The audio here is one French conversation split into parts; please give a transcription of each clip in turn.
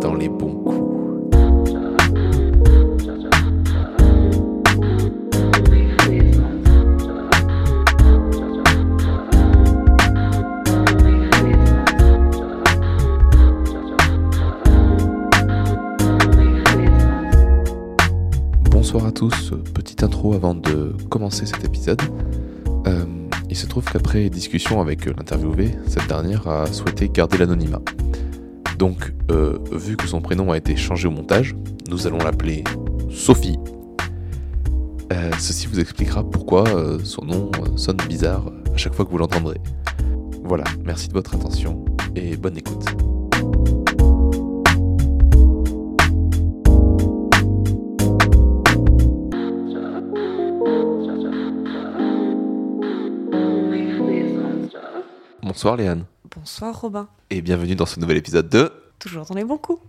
dans les bons coups. Bonsoir à tous, petite intro avant de commencer cet épisode. Euh, il se trouve qu'après discussion avec l'interviewé, cette dernière a souhaité garder l'anonymat. Donc, euh, vu que son prénom a été changé au montage, nous allons l'appeler Sophie. Euh, ceci vous expliquera pourquoi euh, son nom euh, sonne bizarre à chaque fois que vous l'entendrez. Voilà, merci de votre attention et bonne écoute. Bonsoir Léane Bonsoir Robin. et bienvenue dans ce nouvel épisode de Toujours dans les bons coups.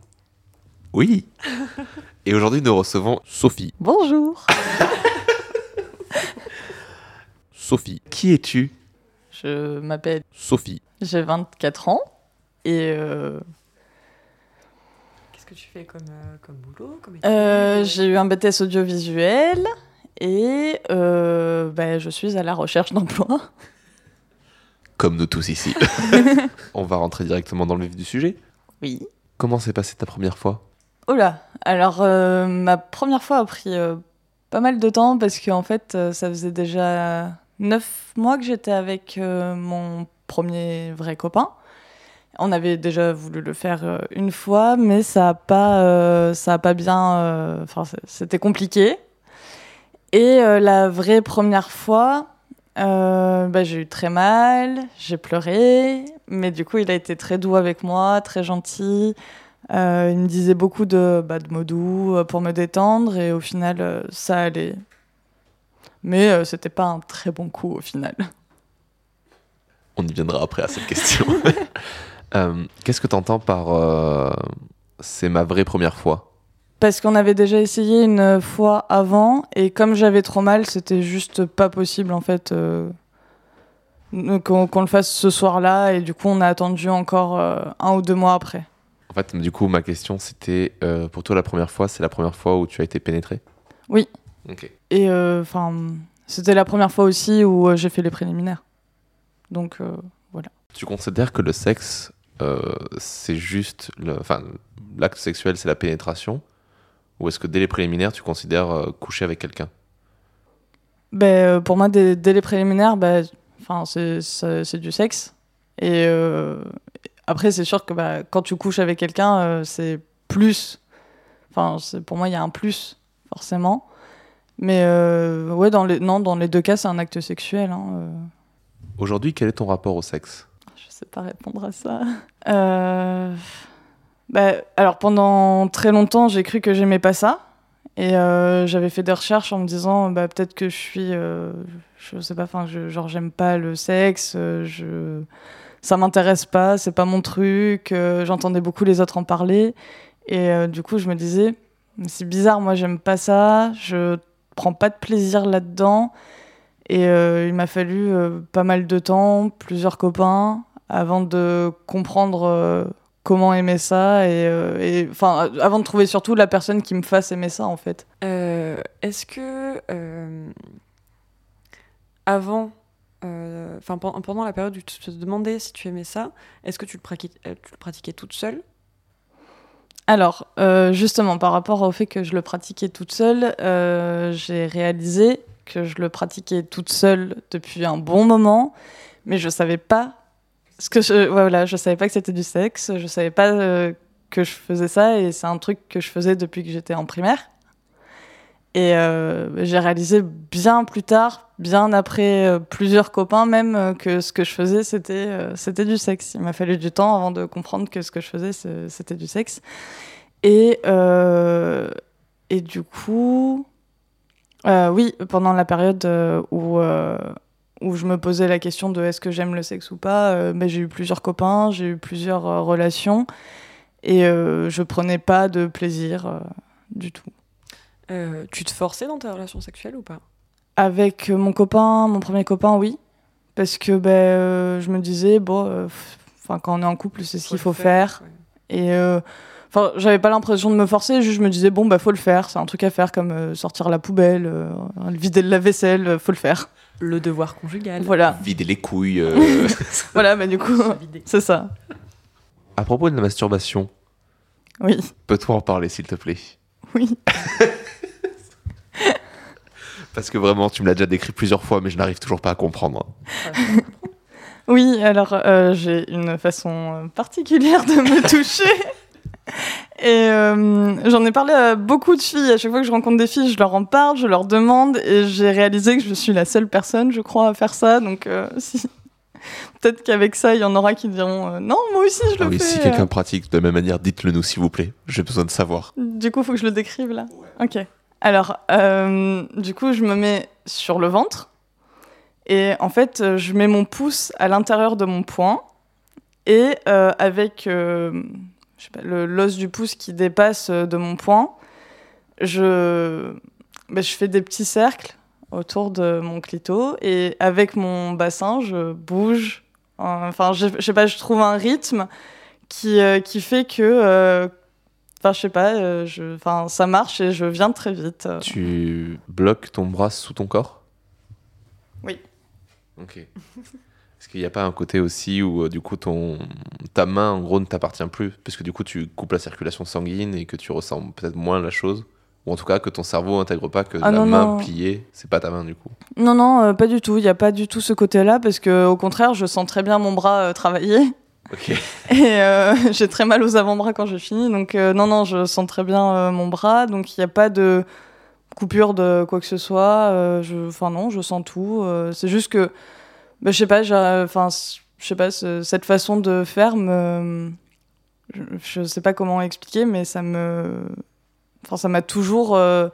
Oui Et aujourd'hui nous recevons Sophie. Bonjour. Sophie, qui es-tu? Je m'appelle, Sophie. j'ai 24 ans et euh, Qu'est-ce que tu fais comme, euh, comme boulot comme euh, j'ai eu un BTS audiovisuel et euh, ben, je suis à la recherche d'emploi. Comme nous tous ici. On va rentrer directement dans le vif du sujet. Oui. Comment s'est passée ta première fois? Oh là, alors euh, ma première fois a pris euh, pas mal de temps parce qu'en fait euh, ça faisait déjà 9 mois que j'étais avec mon premier vrai copain. On avait déjà voulu le faire une fois, mais ça a pas, ça a pas bien. Enfin, c'était compliqué. Et la vraie première fois, euh, bah, j'ai eu très mal, j'ai pleuré, mais du coup il a été très doux avec moi, très gentil. Euh, il me disait beaucoup de, bah, de mots doux euh, pour me détendre et au final, ça allait. Mais euh, c'était pas un très bon coup au final. On y viendra après à cette question. Qu'est-ce que tu entends par c'est ma vraie première fois? Parce qu'on avait déjà essayé une fois avant et comme j'avais trop mal, c'était juste pas possible en fait euh, qu'on le fasse ce soir-là et du coup on a attendu encore euh, un ou deux mois après. En fait, du coup, ma question c'était euh, pour toi la première fois, c'est la première fois où tu as été pénétré? Oui. Ok. Et enfin, c'était la première fois aussi où j'ai fait les préliminaires. Donc euh, Tu considères que le sexe, c'est juste. Enfin, l'acte sexuel, c'est la pénétration? Ou est-ce que dès les préliminaires, tu considères euh, coucher avec quelqu'un? Ben, euh, pour moi, dès, dès les préliminaires, ben, c'est, du sexe. Et euh, après, c'est sûr que bah, quand tu couches avec quelqu'un, euh, c'est plus. Enfin, pour moi, il y a un plus, forcément. Mais euh, ouais, dans les, non, dans les deux cas, c'est un acte sexuel. Hein. Aujourd'hui, quel est ton rapport au sexe? Je sais pas répondre à ça. Bah, alors pendant très longtemps, j'ai cru que j'aimais pas ça. Et euh, j'avais fait des recherches en me disant bah, peut-être que je suis. euh, je sais pas, enfin, genre j'aime pas le sexe, euh, je, ça m'intéresse pas, c'est pas mon truc. euh, J'entendais beaucoup les autres en parler. Et du coup, je me disais c'est bizarre, moi j'aime pas ça, je prends pas de plaisir là-dedans. Et il m'a fallu pas mal de temps, plusieurs copains, avant de comprendre comment aimer ça et, euh, et enfin euh, avant de trouver surtout la personne qui me fasse aimer ça en fait. Euh, Est-ce que euh, avant, enfin pen- pendant la période où tu te demandais si tu aimais ça, est-ce que tu le, pratiquais, tu le pratiquais toute seule? Alors justement par rapport au fait que je le pratiquais toute seule, j'ai réalisé que je le pratiquais toute seule depuis un bon moment, mais je savais pas ce que je, voilà, je savais pas que c'était du sexe, je savais pas euh, que je faisais ça et c'est un truc que je faisais depuis que j'étais en primaire. Et euh, j'ai réalisé bien plus tard, bien après euh, plusieurs copains même, que ce que je faisais, c'était c'était du sexe. Il m'a fallu du temps avant de comprendre que ce que je faisais, c'était du sexe. Et, et du coup, oui, pendant la période où, où je me posais la question de est-ce que j'aime le sexe ou pas, euh, ben, j'ai eu plusieurs copains, j'ai eu plusieurs euh, relations et euh, je prenais pas de plaisir euh, du tout. Euh, Tu te forçais dans ta relation sexuelle ou pas? Avec mon copain, mon premier copain, oui. Parce que ben, je me disais, bon, enfin quand on est en couple, c'est ce qu'il faut faire. Et Enfin, j'avais pas l'impression de me forcer, juste je me disais bon bah faut le faire, c'est un truc à faire comme euh, sortir la poubelle, euh, vider la vaisselle, euh, faut le faire. Le devoir conjugal. Voilà. Vider les couilles. voilà, bah du coup, c'est ça. À propos de la masturbation. Oui. Peux-tu en parler s'il te plaît? Oui. Parce que vraiment, tu me l'as déjà décrit plusieurs fois, mais je n'arrive toujours pas à comprendre. Oui, alors j'ai une façon particulière de me toucher. Et euh, j'en ai parlé à beaucoup de filles. À chaque fois que je rencontre des filles, je leur en parle, je leur demande. Et j'ai réalisé que je suis la seule personne, je crois, à faire ça. Donc, euh, si... peut-être qu'avec ça, il y en aura qui diront euh, Non, moi aussi, je ah le oui, fais. Si quelqu'un pratique de la même manière, dites-le nous, s'il vous plaît. J'ai besoin de savoir. Du coup, il faut que je le décrive là. Ok. Alors, du coup, je me mets sur le ventre. Et en fait, je mets mon pouce à l'intérieur de mon poing. Et avec l'os du pouce qui dépasse euh, de mon poing, je, ben, je fais des petits cercles autour de mon clito et avec mon bassin, je bouge. Enfin, je, sais pas, je trouve un rythme qui, euh, qui fait que. Euh, enfin, je sais pas, je, enfin, ça marche et je viens très vite. Tu bloques ton bras sous ton corps? Oui. Ok. Est-ce qu'il n'y a pas un côté aussi où euh, du coup ton ta main en gros ne t'appartient plus parce que du coup tu coupes la circulation sanguine et que tu ressens peut-être moins la chose? Ou en tout cas que ton cerveau intègre pas que ah la main pliée c'est pas ta main du coup? Non non euh, pas du tout. Il n'y a pas du tout ce côté là parce que au contraire je sens très bien mon bras euh, travailler. Et j'ai très mal aux avant-bras quand je finis. Donc non non je sens très bien mon bras. Donc il n'y a pas de coupure de quoi que ce soit. Enfin non je sens tout. C'est juste que bah, je sais pas, enfin, je sais pas, cette façon de faire. Je, sais pas comment expliquer, mais ça me. Enfin, ça m'a toujours euh,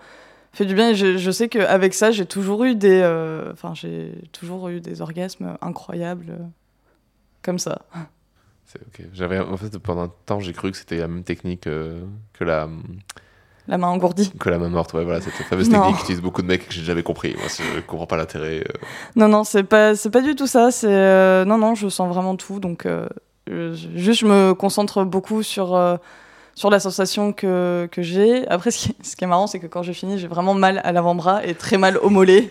fait du bien. Je, je sais qu'avec ça, j'ai toujours eu des. Euh, enfin, j'ai toujours eu des orgasmes incroyables. Euh, comme ça. C'est ok. J'avais, en fait, pendant un temps, j'ai cru que c'était la même technique que la la main engourdie. Que la main morte, ouais, voilà, cette fameuse technique qu'utilisent beaucoup de mecs que j'ai jamais compris. Moi, je comprends pas l'intérêt. Euh. Non, non, c'est pas, c'est pas du tout ça. C'est euh, non, non, je sens vraiment tout. Donc, euh, juste, je me concentre beaucoup sur sur la sensation que, que j'ai. Après, ce qui, ce qui, est marrant, c'est que quand je finis, j'ai vraiment mal à l'avant-bras et très mal au mollet.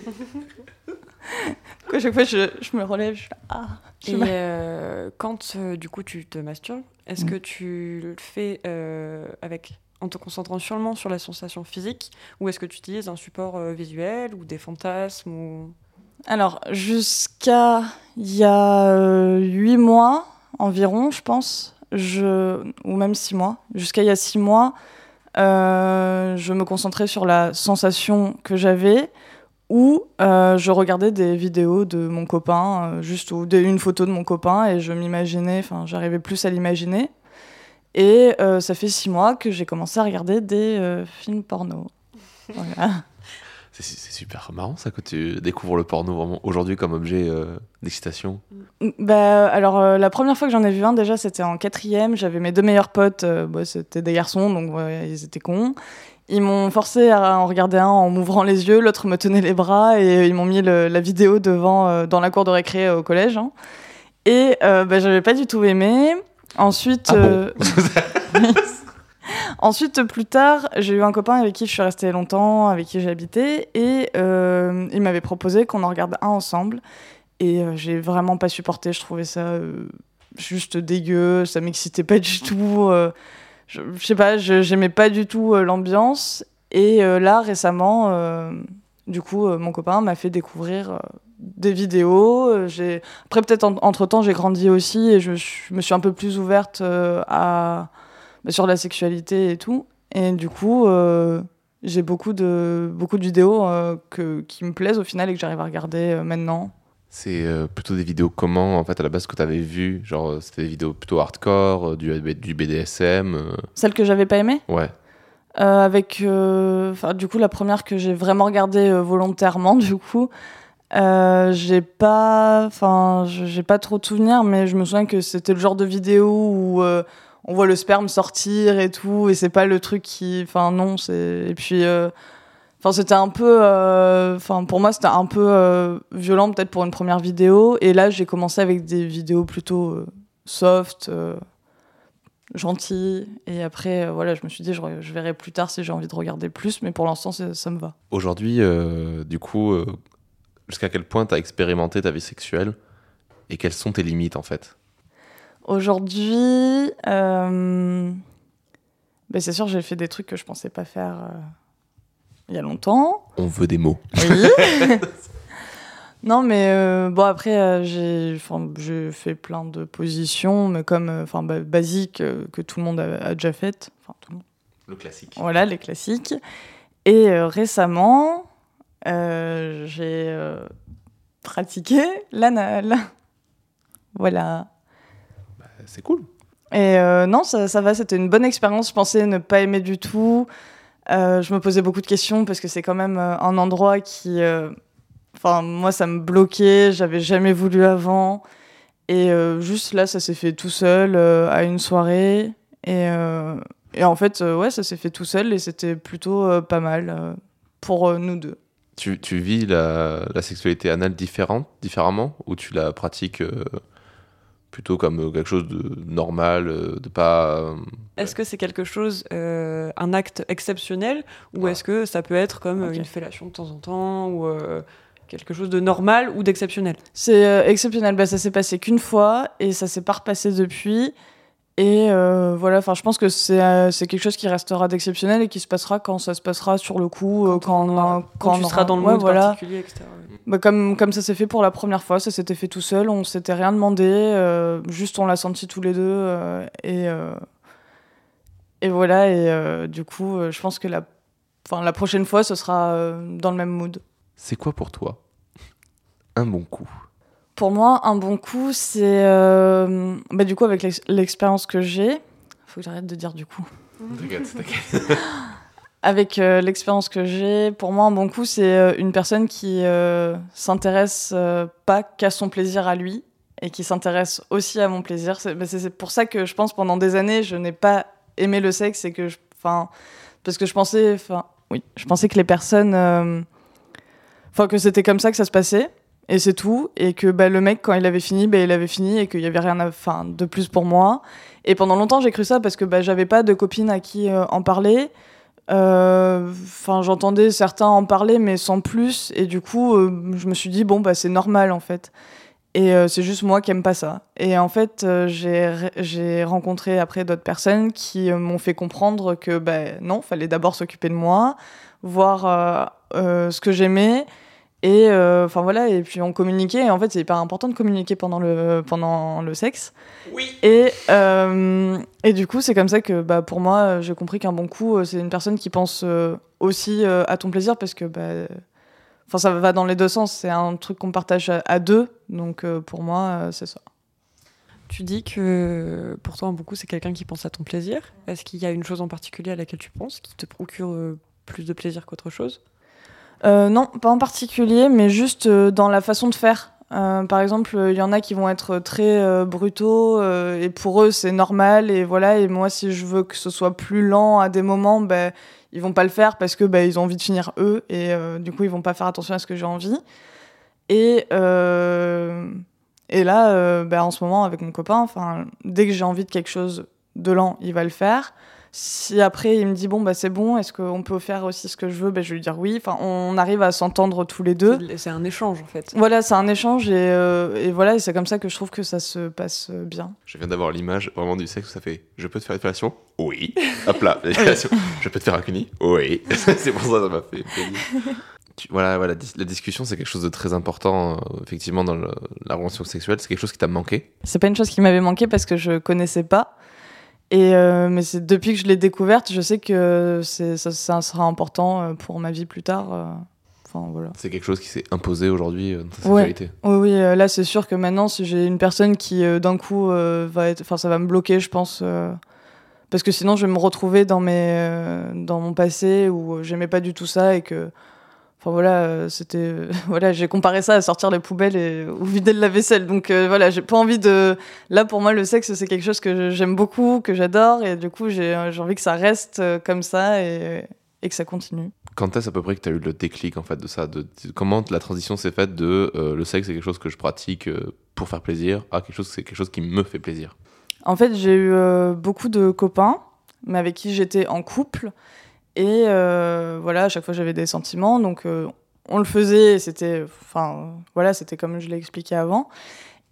à chaque fois, je, je, me relève, je ah. Et quand du coup tu te masturbes, est-ce mm. que tu le fais avec en te concentrant seulement sur la sensation physique ou est-ce que tu utilises un support euh, visuel ou des fantasmes ou... Alors, jusqu'à il y a euh, huit mois environ, je pense, ou même six mois, jusqu'à il y a six mois, euh, je me concentrais sur la sensation que j'avais ou je regardais des vidéos de mon copain, juste ou une photo de mon copain et je m'imaginais, enfin j'arrivais plus à l'imaginer. Et euh, ça fait six mois que j'ai commencé à regarder des euh, films porno. Voilà. C'est super marrant ça que tu découvres le porno vraiment aujourd'hui comme objet euh, d'excitation. Mm, bah, alors la première fois que j'en ai vu un déjà c'était en quatrième. J'avais mes deux meilleurs potes, bah, c'était des garçons donc ils étaient cons. Ils m'ont forcé à en regarder un en m'ouvrant les yeux, l'autre me tenait les bras et ils m'ont mis la vidéo devant dans la cour de récré au collège. Hein. Et bah, j'avais pas du tout aimé. Ensuite, ah euh, Ensuite, plus tard, j'ai eu un copain avec qui je suis restée longtemps, avec qui j'ai habité, et euh, il m'avait proposé qu'on en regarde un ensemble. Et euh, j'ai vraiment pas supporté, je trouvais ça juste dégueu, ça m'excitait pas du tout. je, je, sais pas, j'aimais pas du tout l'ambiance. Et là, récemment, du coup, mon copain m'a fait découvrir des vidéos. Euh, j'ai après peut-être entre temps j'ai grandi aussi et je, me suis un peu plus ouverte euh, à bah, sur la sexualité et tout. Et du coup, euh, j'ai beaucoup de beaucoup de vidéos que, qui me plaisent au final et que j'arrive à regarder maintenant. C'est plutôt des vidéos comment en fait à la base que tu avais vu? Genre c'était des vidéos plutôt hardcore du, du BDSM Celles que j'avais pas aimées Ouais. avec du coup la première que j'ai vraiment regardée volontairement du coup euh, j'ai pas, enfin, j'ai pas trop de souvenirs, mais je me souviens que c'était le genre de vidéo où euh, on voit le sperme sortir et tout, et c'est pas le truc qui, enfin, non, c'est, et puis, euh, enfin, c'était un peu, enfin, pour moi, c'était un peu violent peut-être pour une première vidéo, et là, j'ai commencé avec des vidéos plutôt soft, gentil. Et après, voilà, je me suis dit, je, je verrai plus tard si j'ai envie de regarder plus, mais pour l'instant, ça me va. Aujourd'hui, du coup, jusqu'à quel point tu as expérimenté ta vie sexuelle et quelles sont tes limites en fait? Aujourd'hui, euh, ben c'est sûr, j'ai fait des trucs que je pensais pas faire euh, il y a longtemps. On veut des mots. Oui. non, mais euh, bon, après, j'ai fait plein de positions, mais comme enfin bah, basiques que tout le monde a, déjà faites. Enfin, tout le monde. Le classique. Voilà, les classiques. Et récemment, j'ai pratiqué l'anal. Voilà. Bah, c'est cool. Et euh, non, ça, ça va, c'était une bonne expérience. Je pensais ne pas aimer du tout. Euh, je me posais beaucoup de questions parce que c'est quand même euh, un endroit qui. Enfin, moi, ça me bloquait. J'avais jamais voulu avant. Et juste là, ça s'est fait tout seul à une soirée. Et, et en fait, ouais, ça s'est fait tout seul et c'était plutôt pas mal pour nous deux. Tu, tu vis la, la, sexualité anale différente, différemment ou tu la pratiques plutôt comme euh, quelque chose de normal, euh, de pas. Euh, est-ce que c'est quelque chose, un acte exceptionnel, ou est-ce que ça peut être comme une fellation de temps en temps, ou quelque chose de normal ou d'exceptionnel? C'est exceptionnel. Bah, ça s'est passé qu'une fois et ça s'est pas repassé depuis. Et euh, voilà, enfin, je pense que c'est euh, c'est quelque chose qui restera d'exceptionnel et qui se passera quand ça se passera sur le coup, euh, quand, quand, quand, tu seras dans le monde voilà. particulier, etc. Bah, comme, comme ça s'est fait pour la première fois, ça s'était fait tout seul, on s'était rien demandé, juste on l'a senti tous les deux. et, et voilà, et du coup, je pense que la, la prochaine fois, ce sera dans le même mood. C'est quoi pour toi un bon coup? Pour moi, un bon coup, c'est. Euh, bah, du coup, avec l'expérience que j'ai. Faut que j'arrête de dire du coup. T'inquiète, t'inquiète. avec euh, l'expérience que j'ai, pour moi, un bon coup, c'est euh, une personne qui s'intéresse pas qu'à son plaisir à lui et qui s'intéresse aussi à mon plaisir. Bah, c'est pour ça que je pense pendant des années, je n'ai pas aimé le sexe et que je. Enfin. Parce que je pensais. Enfin, oui. Je pensais que les personnes. Enfin, que c'était comme ça que ça se passait et c'est tout. Et que bah, le mec quand il avait fini bah, il avait fini et qu'il y avait rien à, fin, de plus pour moi. Et pendant longtemps j'ai cru ça parce que bah, j'avais pas de copine à qui euh, en parler. Euh, enfin j'entendais certains en parler mais sans plus. Et du coup euh, je me suis dit bon bah c'est normal en fait. Et c'est juste moi qui aime pas ça. Et en fait j'ai rencontré après d'autres personnes qui m'ont fait comprendre que bah, non fallait d'abord s'occuper de moi voir ce que j'aimais et euh, enfin voilà, et puis on communiquait. Et en fait, c'est hyper important de communiquer pendant le, pendant le sexe. Oui. Et, euh, et du coup, c'est comme ça que bah, pour moi, j'ai compris qu'un bon coup, c'est une personne qui pense euh, aussi à ton plaisir parce que bah, enfin ça va dans les deux sens. C'est un truc qu'on partage à, deux. Donc pour moi, c'est ça. Tu dis que pour toi, un bon coup, c'est quelqu'un qui pense à ton plaisir. Est-ce qu'il y a une chose en particulier à laquelle tu penses qui te procure plus de plaisir qu'autre chose? euh, non, pas en particulier, mais juste euh, dans la façon de faire. Euh, par exemple, il y en a qui vont être très brutaux et pour eux c'est normal et voilà. Et moi, si je veux que ce soit plus lent à des moments, ben ils vont pas le faire parce que ben, ils ont envie de finir eux et du coup ils vont pas faire attention à ce que j'ai envie. Et et là, ben, en ce moment avec mon copain, enfin dès que j'ai envie de quelque chose de lent, il va le faire. Si après il me dit bon bah c'est bon, est-ce qu'on peut faire aussi ce que je veux, bah, je vais lui dire oui. Enfin, on arrive à s'entendre tous les deux. C'est un échange en fait. Voilà, c'est un échange et, euh, et voilà, et c'est comme ça que je trouve que ça se passe bien. Je viens d'avoir l'image vraiment du sexe où ça fait je peux te faire une fellation? Oui. Hop là, je peux te faire un cuni? Oui. c'est pour ça que ça m'a fait voilà, voilà, la discussion, c'est quelque chose de très important, euh, effectivement, dans la relation sexuelle. C'est quelque chose qui t'a manqué? C'est pas une chose qui m'avait manqué parce que je connaissais pas. Et euh, mais c'est depuis que je l'ai découverte, je sais que ça, ça, sera important euh, pour ma vie plus tard. Euh. Enfin, voilà. C'est quelque chose qui s'est imposé aujourd'hui dans ta sexualité. Oui, oui, là c'est sûr que maintenant, si j'ai une personne qui d'un coup va être, enfin ça va me bloquer, je pense, parce que sinon je vais me retrouver dans mes, dans mon passé où j'aimais pas du tout ça et que voilà, euh, c'était euh, voilà, j'ai comparé ça à sortir les poubelles et ou vider le lave-vaisselle. Donc euh, voilà, j'ai pas envie de. Là pour moi, le sexe c'est quelque chose que j'aime beaucoup, que j'adore et du coup j'ai envie que ça reste comme ça et, et que ça continue. Quand est-ce à peu près que tu as eu le déclic en fait de ça de, Comment la transition s'est faite de le sexe c'est quelque chose que je pratique pour faire plaisir à quelque chose c'est quelque chose qui me fait plaisir? En fait, j'ai eu beaucoup de copains, mais avec qui j'étais en couple. Et voilà, à chaque fois j'avais des sentiments, donc on le faisait, c'était, enfin, voilà, c'était comme je l'ai expliqué avant.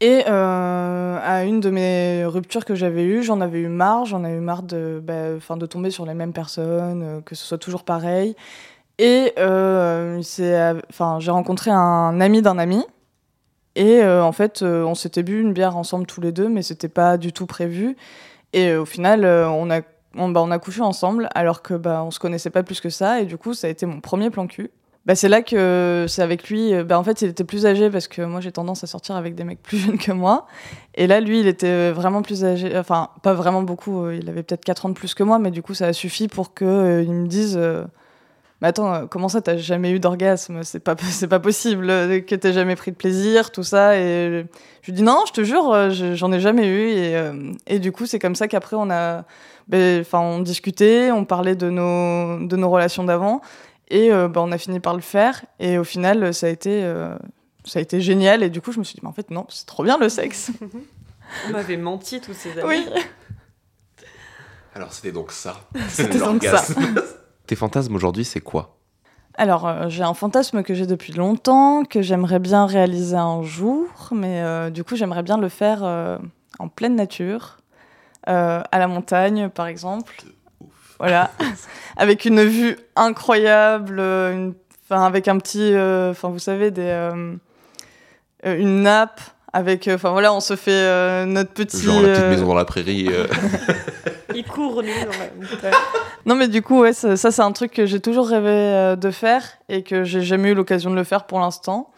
Et euh, à une de mes ruptures que j'avais eues, j'en avais eu marre, j'en ai eu marre de, bah, de tomber sur les mêmes personnes, euh, que ce soit toujours pareil. Et euh, j'ai rencontré un ami d'un ami. Et en fait, on s'était bu une bière ensemble tous les deux, mais c'était pas du tout prévu. Et au final, on a, on, bah, on a couché ensemble, alors que bah, on se connaissait pas plus que ça. Et du coup, ça a été mon premier plan cul bah, c'est là que c'est avec lui. Euh, bah, en fait, il était plus âgé parce que moi, j'ai tendance à sortir avec des mecs plus jeunes que moi. Et là, lui, il était vraiment plus âgé. Enfin, pas vraiment beaucoup. Euh, il avait peut-être 4 ans de plus que moi, mais du coup, ça a suffi pour qu'il euh, me dise Mais attends, comment ça, t'as jamais eu d'orgasme? C'est pas, c'est pas possible que t'aies jamais pris de plaisir, tout ça. Et je lui dis Non, je te jure, j'en ai jamais eu. Et, et du coup, c'est comme ça qu'après, on a. Ben, enfin, on discutait, on parlait de nos, de nos relations d'avant. Et euh, bah, on a fini par le faire. Et au final, ça a été, euh, ça a été génial. Et du coup, je me suis dit, mais en fait, non, c'est trop bien le sexe. on m'avait menti tous ces années. Oui. Alors, c'était donc ça. C'était donc ça. Tes fantasmes aujourd'hui, c'est quoi? Alors, euh, j'ai un fantasme que j'ai depuis longtemps, que j'aimerais bien réaliser un jour, mais du coup, j'aimerais bien le faire en pleine nature, à la montagne, par exemple. Voilà, avec une vue incroyable, euh, enfin avec un petit, euh, enfin vous savez des, euh, une nappe avec, enfin voilà, on se fait notre petit. Genre la petite maison dans la prairie. Il court dans Non mais du coup ouais, ça, c'est un truc que j'ai toujours rêvé de faire et que j'ai jamais eu l'occasion de le faire pour l'instant.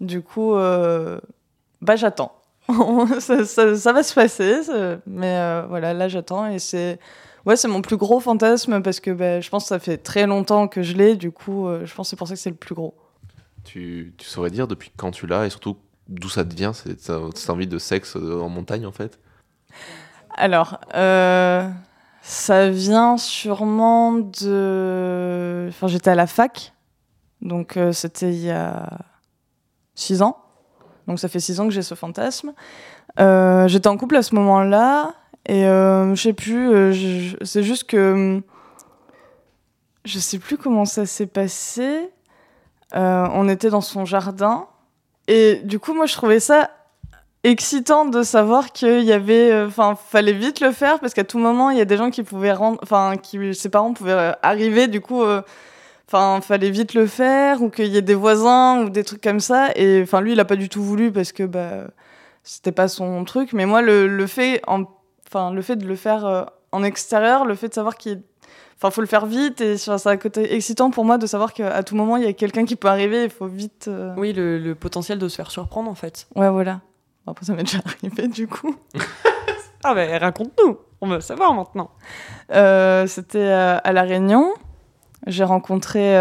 Du coup, bah j'attends. ça, ça, va se passer, mais voilà, là j'attends et c'est Ouais, c'est mon plus gros fantasme parce que bah, je pense que ça fait très longtemps que je l'ai. Du coup, euh, je pense que c'est pour ça que c'est le plus gros. Tu, tu, saurais dire depuis quand tu l'as et surtout d'où ça te vient, cette, cette envie de sexe euh, en montagne en fait Alors, euh, ça vient sûrement de. Enfin, j'étais à la fac, donc c'était il y a 6 ans. Donc ça fait 6 ans que j'ai ce fantasme. j'étais en couple à ce moment-là et euh, je sais plus, euh, c'est juste que. Je sais plus comment ça s'est passé. Euh, on était dans son jardin. Et du coup, moi, je trouvais ça excitant de savoir qu'il y avait. Enfin, fallait vite le faire parce qu'à tout moment, il y a des gens qui pouvaient rendre. Enfin, qui, ses parents pouvaient arriver. Du coup. Enfin, fallait vite le faire, ou qu'il y ait des voisins, ou des trucs comme ça. Et enfin, lui, il a pas du tout voulu parce que bah, c'était pas son truc. Mais moi, le, le fait, en Enfin, le fait de le faire euh, en extérieur, le fait de savoir qu'il Enfin, faut le faire vite et c'est un côté excitant pour moi de savoir qu'à tout moment il y a quelqu'un qui peut arriver. Il faut vite. Euh, oui, le, potentiel de se faire surprendre en fait. Ouais, voilà. Après, ça m'est déjà arrivé du coup. ah, ben raconte-nous. On veut savoir maintenant. Euh, c'était à La Réunion. J'ai rencontré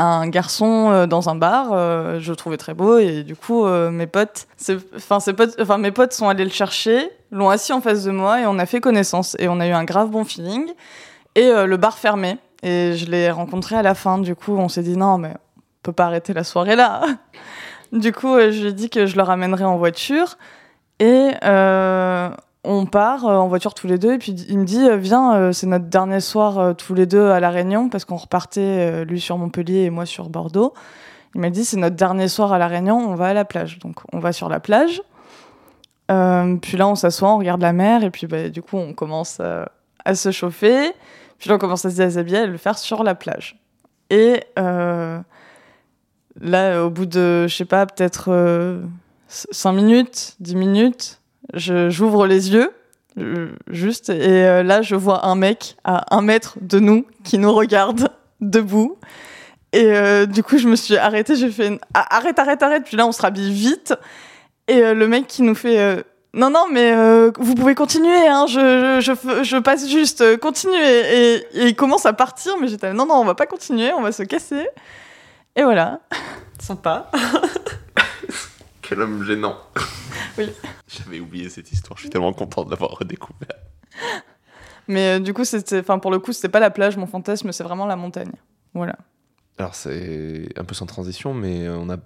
un garçon euh, dans un bar, euh, je le trouvais très beau et du coup euh, mes potes, enfin mes potes sont allés le chercher, l'ont assis en face de moi et on a fait connaissance et on a eu un grave bon feeling et le bar fermé et je l'ai rencontré à la fin. Du coup on s'est dit non mais on peut pas arrêter la soirée là. du coup je lui ai dit que je le ramènerais en voiture et on part euh, en voiture tous les deux et puis il me dit euh, viens euh, c'est notre dernier soir tous les deux à la Réunion parce qu'on repartait lui sur Montpellier et moi sur Bordeaux. Il m'a dit c'est notre dernier soir à la Réunion, on va à la plage. Donc on va sur la plage. puis là on s'assoit, on regarde la mer et puis bah, du coup on commence à se chauffer. Puis là on commence à se déshabiller et à le faire sur la plage. Et là au bout de je sais pas peut-être 5 minutes, 10 minutes, j'ouvre les yeux, euh, juste, et euh, là, je vois un mec à un mètre de nous qui nous regarde debout. Et euh, du coup, je me suis arrêtée, j'ai fait ah, arrête, arrête, arrête. Puis là, on se rhabille vite. Et le mec qui nous fait non, non, mais vous pouvez continuer, hein, je, je, je, passe juste, continuez. Et, et, il commence à partir, mais j'étais non, non, on va pas continuer, on va se casser. Et voilà. Sympa. Quel homme gênant. Oui. J'avais oublié cette histoire, je suis tellement content de l'avoir redécouvert. Mais euh, du coup, c'était, enfin, pour le coup, c'était pas la plage, mon fantasme, c'est vraiment la montagne. Voilà. Alors, c'est un peu sans transition, mais on a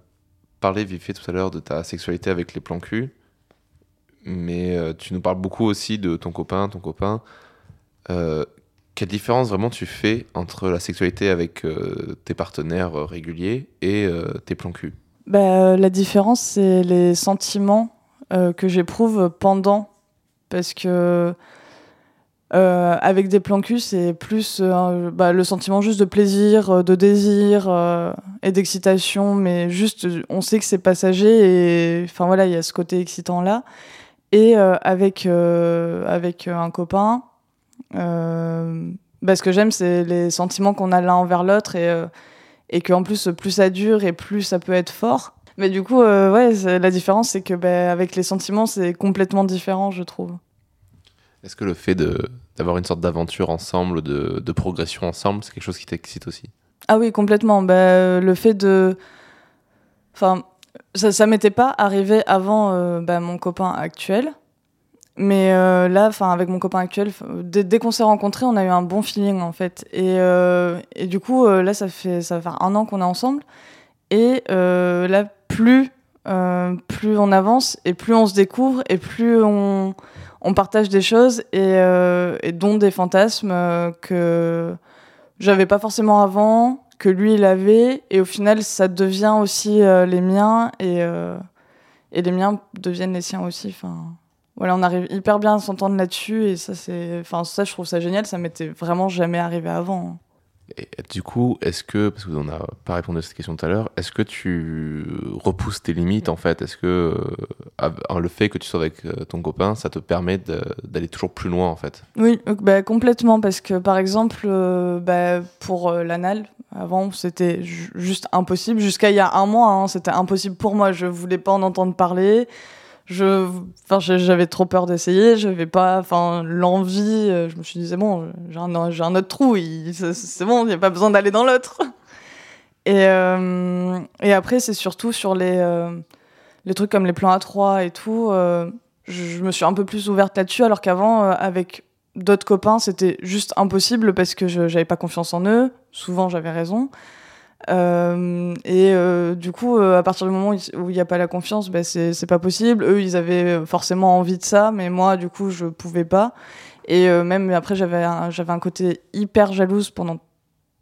parlé vite fait tout à l'heure de ta sexualité avec les plans cul. Mais euh, tu nous parles beaucoup aussi de ton copain, ton copain. Euh, quelle différence vraiment tu fais entre la sexualité avec euh, tes partenaires réguliers et tes plans cul? Bah, La différence, c'est les sentiments que j'éprouve pendant. Parce que euh, avec des plans c'est plus euh, bah, le sentiment juste de plaisir, euh, de désir et d'excitation, mais juste on sait que c'est passager et enfin voilà, il y a ce côté excitant là. Et avec avec un copain, bah, ce que j'aime, c'est les sentiments qu'on a l'un envers l'autre et et qu'en plus plus ça dure et plus ça peut être fort. Mais du coup, ouais, la différence, c'est que bah, avec les sentiments, c'est complètement différent, je trouve. Est-ce que le fait d'avoir une sorte d'aventure ensemble, de, de, progression ensemble, c'est quelque chose qui t'excite aussi? Ah oui, complètement. Bah, le fait de... Enfin, ça, ça m'était pas arrivé avant euh, bah, mon copain actuel. Mais euh, là, enfin, avec mon copain actuel, dès, dès qu'on s'est rencontrés, on a eu un bon feeling en fait. Et, euh, et du coup, là, ça fait ça va faire un an qu'on est ensemble. Et là, plus plus on avance et plus on se découvre et plus on on partage des choses et, euh, dont des fantasmes euh, que j'avais pas forcément avant, que lui il avait, et au final ça devient aussi euh, les miens et, et les miens deviennent les siens aussi. Enfin, voilà, on arrive hyper bien à s'entendre là-dessus et ça c'est, enfin ça je trouve ça génial, ça m'était vraiment jamais arrivé avant. Et du coup, est-ce que, parce que vous n'en pas répondu à cette question tout à l'heure, est-ce que tu repousses tes limites en fait? Est-ce que euh, le fait que tu sois avec euh, ton copain, ça te permet d'aller toujours plus loin en fait? Oui, euh, bah, complètement, parce que par exemple, bah, pour l'anal, avant c'était juste impossible. Jusqu'à il y a un mois, hein, c'était impossible pour moi. Je voulais pas en entendre parler je enfin j'avais trop peur d'essayer j'avais pas enfin l'envie euh, je me suis dit bon j'ai un, j'ai un autre trou c'est bon il n'y a pas besoin d'aller dans l'autre. Et euh, et après c'est surtout sur les euh, les trucs comme les plans A3 et tout je, me suis un peu plus ouverte là-dessus alors qu'avant avec d'autres copains c'était juste impossible parce que j'avais pas confiance en eux. Souvent j'avais raison euh, et euh, du coup, euh, à partir du moment où il n'y a pas la confiance, bah, c'est pas possible. Eux, ils avaient forcément envie de ça, mais moi, du coup, je pouvais pas. Et même après, j'avais un, un côté hyper jalouse pendant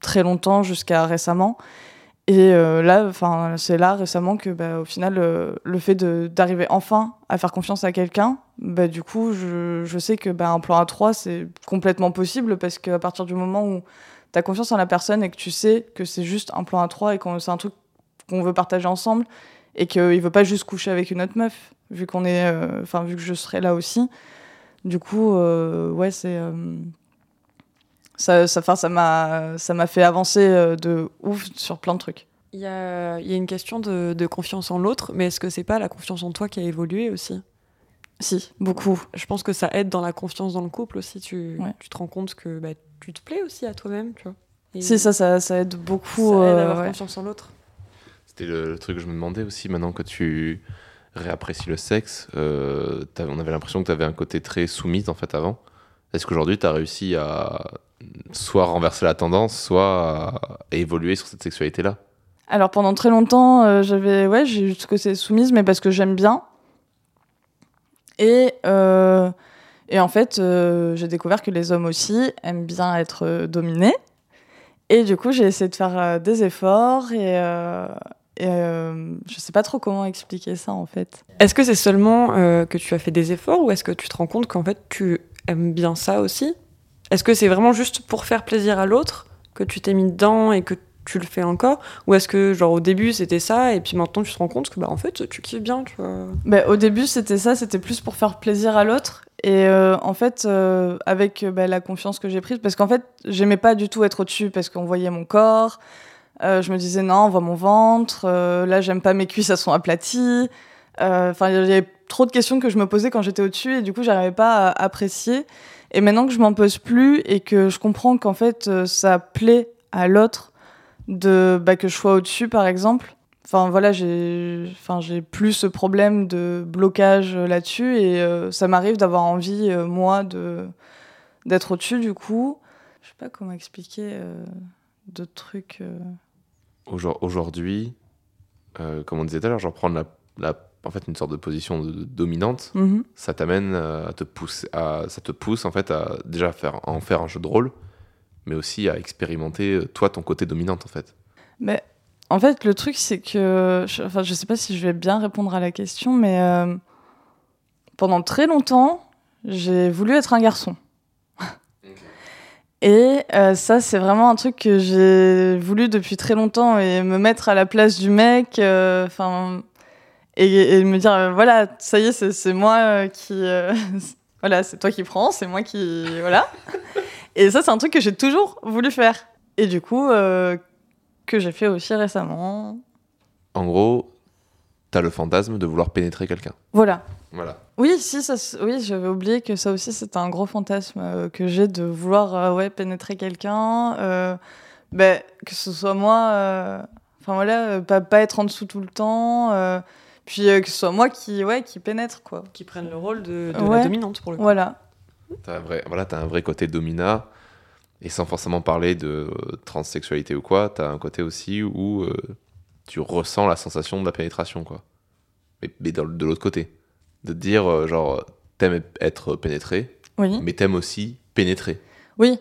très longtemps, jusqu'à récemment. Et là, enfin, c'est là récemment que, bah, au final, le fait d'arriver enfin à faire confiance à quelqu'un, bah, du coup, je, je sais que bah, un plan A3, c'est complètement possible parce qu'à partir du moment où t'as confiance en la personne et que tu sais que c'est juste un plan à trois et que c'est un truc qu'on veut partager ensemble et qu'il veut pas juste coucher avec une autre meuf, vu qu'on est, euh, vu que je serai là aussi. Du coup, euh, ouais, c'est euh, ça, ça, m'a, ça fait avancer de ouf sur plein de trucs. Il y a, y a, une question de, de confiance en l'autre, mais est-ce que c'est pas la confiance en toi qui a évolué aussi? Si, beaucoup. Je pense que ça aide dans la confiance dans le couple aussi. Tu, tu te rends compte que bah, tu te plais aussi à toi-même, tu vois. si, ça, ça, ça, aide beaucoup. Ça aide à avoir euh, confiance en l'autre. C'était le, truc que je me demandais aussi, maintenant que tu réapprécies le sexe, euh, on avait l'impression que tu avais un côté très soumise en fait avant. Est-ce qu'aujourd'hui tu as réussi à soit renverser la tendance, soit à, évoluer sur cette sexualité-là? Alors pendant très longtemps, euh, j'avais ouais, j'ai eu ce côté soumise, mais parce que j'aime bien. Et et en fait, euh, j'ai découvert que les hommes aussi aiment bien être euh, dominés. Et du coup, j'ai essayé de faire euh, des efforts et, et je sais pas trop comment expliquer ça en fait. Est-ce que c'est seulement que tu as fait des efforts ou est-ce que tu te rends compte qu'en fait tu aimes bien ça aussi? Est-ce que c'est vraiment juste pour faire plaisir à l'autre que tu t'es mis dedans et que tu le fais encore Ou est-ce que, genre, au début, c'était ça, et puis maintenant, tu te rends compte que, bah, en fait, tu kiffes bien, tu vois? Bah, Au début, c'était ça, c'était plus pour faire plaisir à l'autre. Et euh, en fait, euh, avec bah, la confiance que j'ai prise, parce qu'en fait, j'aimais pas du tout être au-dessus, parce qu'on voyait mon corps. Euh, je me disais, non, on voit mon ventre. là, j'aime pas mes cuisses, elles sont aplaties. Enfin, il y avait trop de questions que je me posais quand j'étais au-dessus, et du coup, j'arrivais pas à apprécier. Et maintenant que je m'en pose plus, et que je comprends qu'en fait, ça plaît à l'autre, de bah, que je sois au-dessus, par exemple. Enfin voilà, j'ai enfin plus ce problème de blocage là-dessus et euh, ça m'arrive d'avoir envie euh, moi de d'être au-dessus du coup. Je sais pas comment expliquer euh, d'autres trucs. euh. Aujourd'hui, comme on disait tout à l'heure, genre prendre la, la- en fait, une sorte de position de- de dominante, Mhm. ça t'amène à te pousser, à, ça te pousse en fait à déjà faire, à en faire un jeu de rôle, mais aussi à expérimenter euh, toi ton côté dominante en fait. Mais en fait, le truc, c'est que. Je, enfin, je sais pas si je vais bien répondre à la question, mais euh, pendant très longtemps, j'ai voulu être un garçon. Et euh, ça, c'est vraiment un truc que j'ai voulu depuis très longtemps et me mettre à la place du mec. euh, Enfin. et, et me dire, euh, voilà, ça y est, c'est moi qui. voilà, c'est toi qui prends, c'est moi qui. Voilà. et ça, c'est un truc que j'ai toujours voulu faire. Et du coup, euh, que j'ai fait aussi récemment. En gros, t'as le fantasme de vouloir pénétrer quelqu'un. Voilà. Voilà. Oui, si, ça, oui, j'avais oublié que ça aussi, c'était un gros fantasme euh, que j'ai de vouloir euh, ouais, pénétrer quelqu'un. euh, ben, que ce soit moi, enfin voilà, pas, pas être en dessous tout le temps. Puis euh, que ce soit moi qui, ouais, qui pénètre, quoi. Qui prennent le rôle de, de Ouais. la dominante pour le coup. Voilà. T'as un vrai, voilà, t'as un vrai côté domina, et sans forcément parler de euh, transsexualité ou quoi, t'as un côté aussi où euh, tu ressens la sensation de la pénétration, quoi. Mais, mais dans- de l'autre côté. De te dire, euh, genre, t'aimes être pénétré, Oui. mais t'aimes aussi pénétrer. Oui.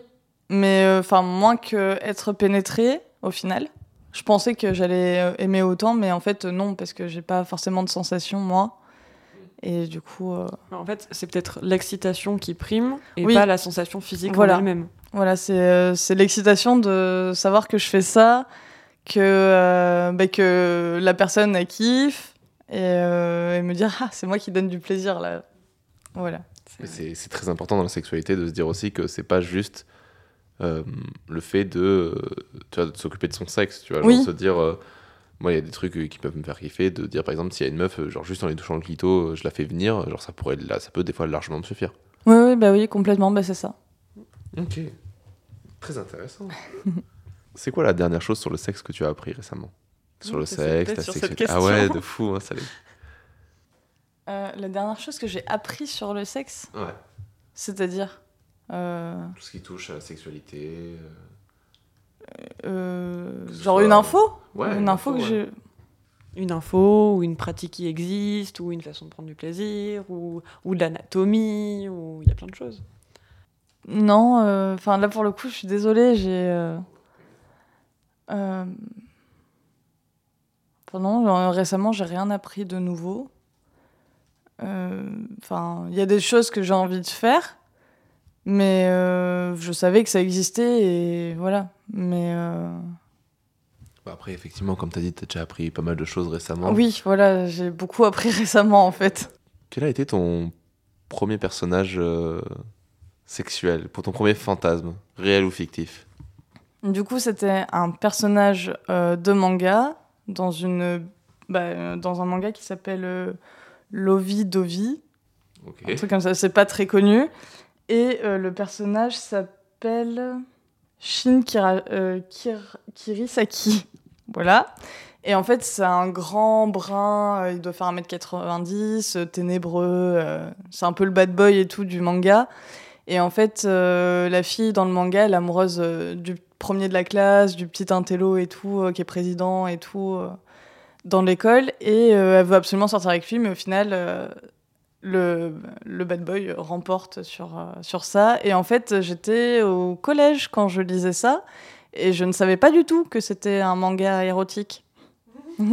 Mais euh, enfin, moins que être pénétré, au final. Je pensais que j'allais euh, aimer autant, mais en fait, euh, non, parce que j'ai pas forcément de sensation, moi. Et du coup. euh, En fait, c'est peut-être l'excitation qui prime et Oui. pas la sensation physique Voilà. en elle-même. Voilà, c'est euh, c'est l'excitation de savoir que je fais ça, que, euh, bah, que la personne elle kiffe et, euh, et me dire ah c'est moi qui donne du plaisir là. Voilà. C'est très important dans la sexualité de se dire aussi que c'est pas juste euh, le fait de, euh, tu vois, de s'occuper de son sexe, tu vois, genre Oui. se dire, euh, moi il y a des trucs qui peuvent me faire kiffer, de dire par exemple s'il y a une meuf, genre juste en lui touchant le clito, je la fais venir, genre ça pourrait, là, ça peut des fois largement me suffire. Oui oui bah oui complètement bah c'est ça. Ok, très intéressant. c'est quoi la dernière chose sur le sexe que tu as appris récemment? Sur le sexe, la sexualité. Ah ouais, de fou, hein, ça. Euh, la dernière chose que j'ai appris sur le sexe, Ouais. c'est-à-dire? Euh, Tout ce qui touche à la sexualité. euh, ce genre soit- une info, Ouais, une info que ouais. j'ai. Une info ou une pratique qui existe ou une façon de prendre du plaisir ou, ou de l'anatomie ou il y a plein de choses. Non, euh, enfin là pour le coup, je suis désolée, j'ai. euh, euh, enfin, non, euh, récemment, j'ai rien appris de nouveau. Euh, Enfin, il y a des choses que j'ai envie de faire, mais euh, je savais que ça existait et voilà. Mais euh, Bah après, effectivement, comme tu as dit, tu as déjà appris pas mal de choses récemment. oui, voilà, j'ai beaucoup appris récemment en fait. Quel a été ton premier personnage euh, sexuel, pour ton premier fantasme, réel ou fictif? Du coup, c'était un personnage de manga dans une bah, dans un manga qui s'appelle Lovi Dovi, un truc comme ça. C'est pas très connu. Et euh, le personnage s'appelle Shin euh, Kir- Kirisaki. Voilà. Et en fait, c'est un grand brun, euh, il doit faire 1m90, euh, ténébreux, c'est un peu le bad boy et tout du manga. Et en fait, la fille dans le manga, elle est amoureuse du premier de la classe, du petit intello et tout, qui est président et tout, dans l'école. Et elle veut absolument sortir avec lui, mais au final, le, bad boy remporte sur, euh, sur ça. Et en fait, j'étais au collège quand je lisais ça, et je ne savais pas du tout que c'était un manga érotique.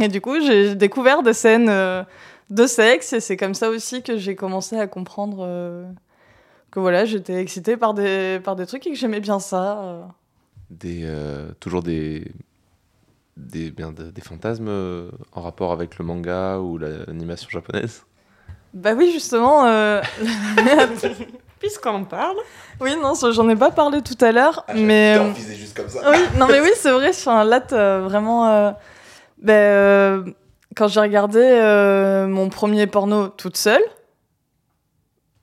Et du coup, j'ai découvert des scènes euh, de sexe, et c'est comme ça aussi que j'ai commencé à comprendre euh, que voilà, j'étais excitée par des, par des trucs et que j'aimais bien ça. Des, toujours des, des, bien, de- des fantasmes en rapport avec le manga ou la- l'animation japonaise? Bah oui, justement. euh, Puisqu'on en parle. oui, non, j'en ai pas parlé tout à l'heure, mais. euh, juste comme ça. Oui, non mais oui, c'est vrai. Enfin, là, vraiment. euh, ben, euh, quand j'ai regardé euh, mon premier porno toute seule,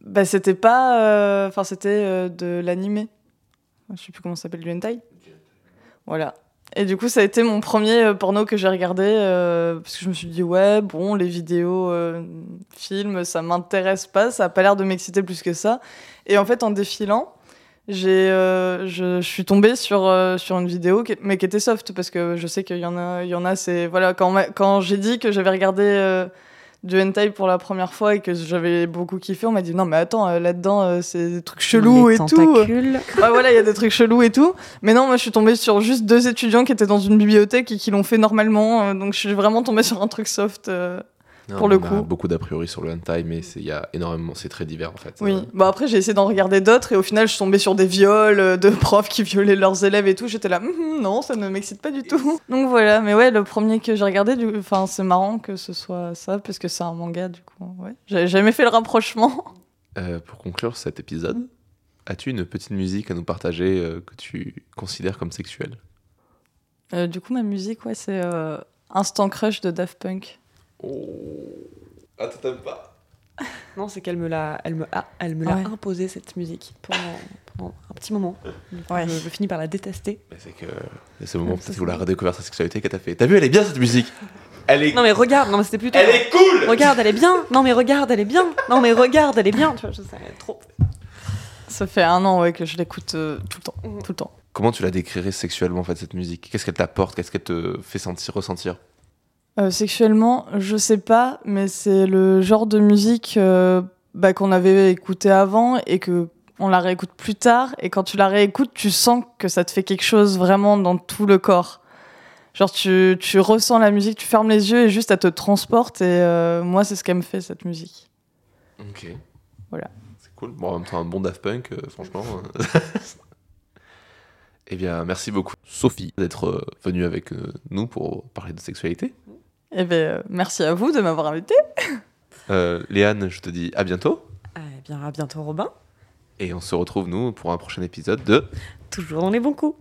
ben, c'était pas. euh, Enfin, c'était euh, de l'animé. Je sais plus comment ça s'appelle, du hentai. Voilà. Et du coup, ça a été mon premier euh, porno que j'ai regardé euh, parce que je me suis dit ouais, bon, les vidéos, euh, films, ça m'intéresse pas, ça a pas l'air de m'exciter plus que ça. Et en fait, en défilant, j'ai, euh, je, suis tombée sur, sur une vidéo, mais qui était soft, parce que je sais qu'il y en a, il y en a c'est. Voilà, quand, quand j'ai dit que j'avais regardé du hentai pour la première fois et que j'avais beaucoup kiffé, on m'a dit non, mais attends, euh, là-dedans, euh, c'est des trucs chelous Les et tout. Ouais, voilà, il y a des trucs chelous et tout. Mais non, moi, je suis tombée sur juste deux étudiants qui étaient dans une bibliothèque et qui l'ont fait normalement. euh, donc, je suis vraiment tombée sur un truc soft. Non, Pour le on a coup. beaucoup d'a priori sur le hentai, mais c'est- il y a énormément, c'est très divers en fait. Oui. Euh, Bah après, j'ai essayé d'en regarder d'autres et au final, je suis tombée sur des viols euh, de profs qui violaient leurs élèves et tout. J'étais là, hum, non, ça ne m'excite pas du tout. Donc voilà, mais ouais, le premier que j'ai regardé, du... enfin, c'est marrant que ce soit ça parce que c'est un manga du coup. Ouais. J'avais jamais fait le rapprochement. euh, pour conclure cet épisode, as-tu une petite musique à nous partager euh, que tu considères comme sexuelle? Euh, du coup, ma musique, ouais, c'est euh, Instant Crush de Daft Punk. Oh, ah t'aimes pas Non, c'est qu'elle me l'a, elle me a, elle me l'a Ouais. imposé cette musique pendant, pendant un petit moment. Ouais. Je, je finis par la détester. Mais c'est que c'est ce moment où la ça. redécouvert sa sexualité qu'elle t'a fait. T'as vu, elle est bien cette musique Elle est, Non mais regarde, non mais c'était plutôt. elle est cool Regarde, elle est bien. Non mais regarde, elle est bien. Non mais regarde, elle est bien. Tu vois, je sais, trop. Ça fait un an ouais, que je l'écoute euh, tout le temps. Mhm. Tout le temps. Comment tu la décrirais sexuellement en fait cette musique? Qu'est-ce qu'elle t'apporte? Qu'est-ce qu'elle te fait sentir, ressentir? Euh, sexuellement, je sais pas, mais c'est le genre de musique euh, bah, qu'on avait écouté avant et que on la réécoute plus tard. Et quand tu la réécoutes, tu sens que ça te fait quelque chose vraiment dans tout le corps. Genre, tu, tu ressens la musique, tu fermes les yeux et juste elle te transporte. Et euh, moi, c'est ce qu'elle me fait, cette musique. Ok. Voilà. C'est cool. Bon, en même temps, un bon Daft Punk, franchement. eh bien, merci beaucoup, Sophie, d'être venue avec nous pour parler de sexualité. Et ben, euh, merci à vous de m'avoir invité. Euh, Léane, je te dis à bientôt. Eh bien, à bientôt, Robin. Et on se retrouve, nous, pour un prochain épisode de Toujours dans les bons coups.